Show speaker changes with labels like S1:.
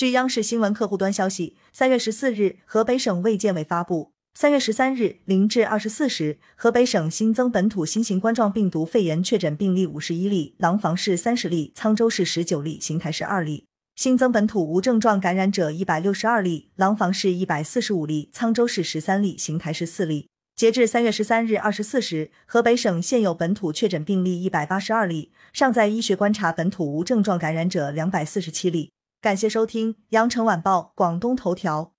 S1: 据央视新闻客户端消息，三月十四日，河北省卫健委发布，三月十三日零至二十四时，河北省新增本土新型冠状病毒肺炎确诊病例五十一例，廊坊市三十例，沧州市十九例，邢台市二例。新增本土无症状感染者一百六十二例，廊坊市一百四十五例，沧州市十三例，邢台市四例。截至三月十三日二十四时，河北省现有本土确诊病例一百八十二例，尚在医学观察本土无症状感染者两百四十七例。感谢收听羊城晚报广东头条。